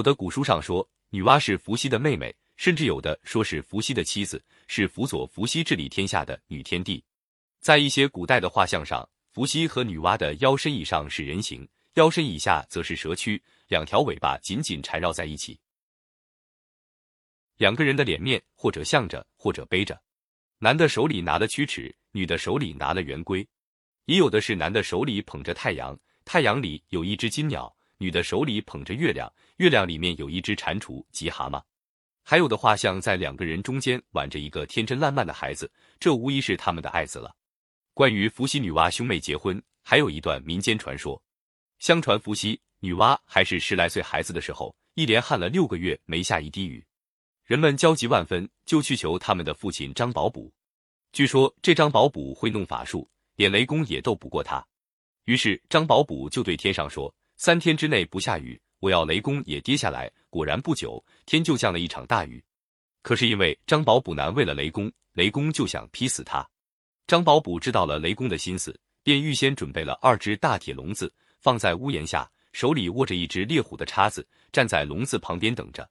有的古书上说女娲是伏羲的妹妹，甚至有的说是伏羲的妻子，是辅佐伏羲治理天下的女天帝。在一些古代的画像上，伏羲和女娲的腰身以上是人形，腰身以下则是蛇躯，两条尾巴紧紧缠绕在一起。两个人的脸面或者向着，或者背着，男的手里拿了曲尺，女的手里拿了圆规。也有的是男的手里捧着太阳，太阳里有一只金鸟；女的手里捧着月亮，月亮里面有一只蟾蜍及蛤蟆。还有的画像在两个人中间挽着一个天真烂漫的孩子，这无疑是他们的爱子了。关于伏羲、女娲兄妹结婚，还有一段民间传说。相传伏羲、女娲还是十来岁孩子的时候，一连旱了六个月没下一滴雨，人们焦急万分，就去求他们的父亲张宝卜。据说这张宝卜会弄法术。连雷公也斗不过他，于是张宝卜就对天上说：“三天之内不下雨，我要雷公也跌下来。”果然不久，天就降了一场大雨。可是因为张宝卜难为了雷公，雷公就想劈死他。张宝卜知道了雷公的心思，便预先准备了二只大铁笼子，放在屋檐下，手里握着一只猎虎的叉子，站在笼子旁边等着。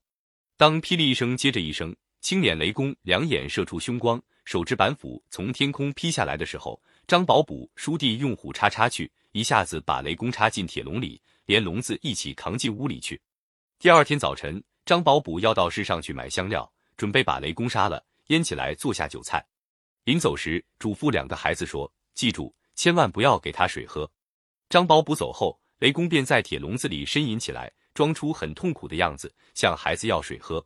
当霹雳一声接着一声，青脸雷公两眼射出凶光，手执板斧从天空劈下来的时候。张宝卜叔弟用虎叉叉去，一下子把雷公插进铁笼里，连笼子一起扛进屋里去。第二天早晨，张宝卜要到市上去买香料，准备把雷公杀了，腌起来做下酒菜。临走时，嘱咐两个孩子说：“记住，千万不要给他水喝。”张宝卜走后，雷公便在铁笼子里呻吟起来，装出很痛苦的样子，向孩子要水喝。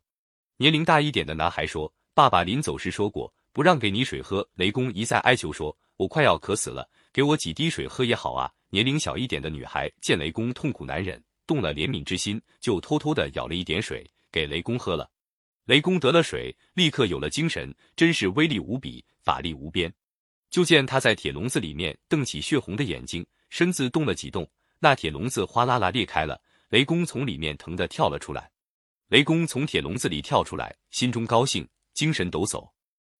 年龄大一点的男孩说：“爸爸临走时说过，不让给你水喝。”雷公一再哀求说。我快要渴死了，给我几滴水喝也好啊！年龄小一点的女孩见雷公痛苦难忍，动了怜悯之心，就偷偷的舀了一点水给雷公喝了。雷公得了水，立刻有了精神，真是威力无比，法力无边。就见他在铁笼子里面瞪起血红的眼睛，身子动了几动，那铁笼子哗啦啦裂开了，雷公从里面疼得跳了出来。雷公从铁笼子里跳出来，心中高兴，精神抖擞。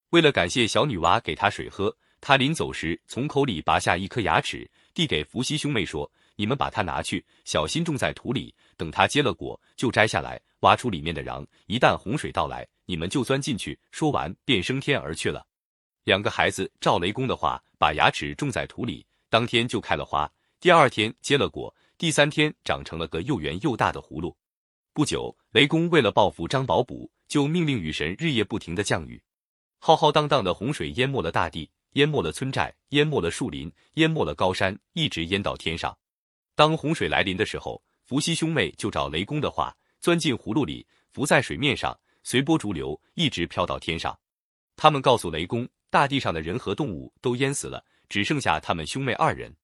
为了感谢小女娃给他水喝。他临走时，从口里拔下一颗牙齿，递给伏羲兄妹说：“你们把它拿去，小心种在土里。等它结了果，就摘下来，挖出里面的瓤。一旦洪水到来，你们就钻进去。”说完，便升天而去了。两个孩子照雷公的话，把牙齿种在土里，当天就开了花，第二天结了果，第三天长成了个又圆又大的葫芦。不久，雷公为了报复张宝卜，就命令雨神日夜不停的降雨，浩浩荡荡的洪水淹没了大地。淹没了村寨，淹没了树林，淹没了高山，一直淹到天上。当洪水来临的时候，伏羲兄妹就照雷公的话，钻进葫芦里，浮在水面上，随波逐流，一直飘到天上。他们告诉雷公，大地上的人和动物都淹死了，只剩下他们兄妹二人。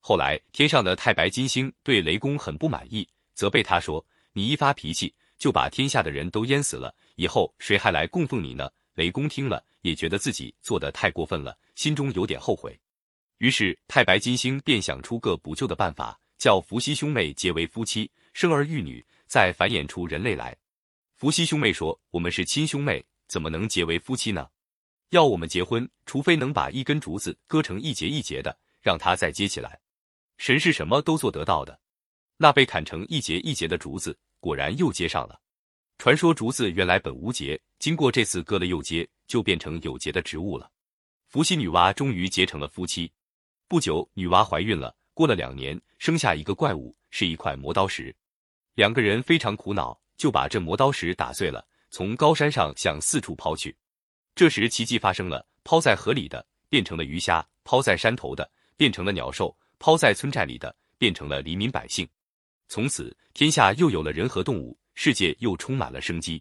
后来，天上的太白金星对雷公很不满意，责备他说：“你一发脾气，就把天下的人都淹死了，以后谁还来供奉你呢？”雷公听了，也觉得自己做的太过分了，心中有点后悔。于是太白金星便想出个补救的办法，叫伏羲兄妹结为夫妻，生儿育女，再繁衍出人类来。伏羲兄妹说：“我们是亲兄妹，怎么能结为夫妻呢？要我们结婚，除非能把一根竹子割成一节一节的，让它再接起来。神是什么都做得到的。那被砍成一节一节的竹子，果然又接上了。”传说竹子原来本无节，经过这次割了又接，就变成有节的植物了。伏羲女娲终于结成了夫妻。不久，女娲怀孕了，过了两年，生下一个怪物，是一块磨刀石。两个人非常苦恼，就把这磨刀石打碎了，从高山上向四处抛去。这时奇迹发生了，抛在河里的变成了鱼虾，抛在山头的变成了鸟兽，抛在村寨里的变成了黎民百姓。从此，天下又有了人和动物。世界又充满了生机。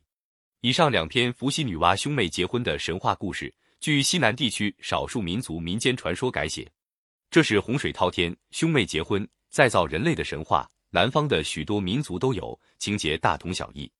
以上两篇伏羲女娲兄妹结婚的神话故事，据西南地区少数民族民间传说改写。这是洪水滔天、兄妹结婚、再造人类的神话，南方的许多民族都有，情节大同小异。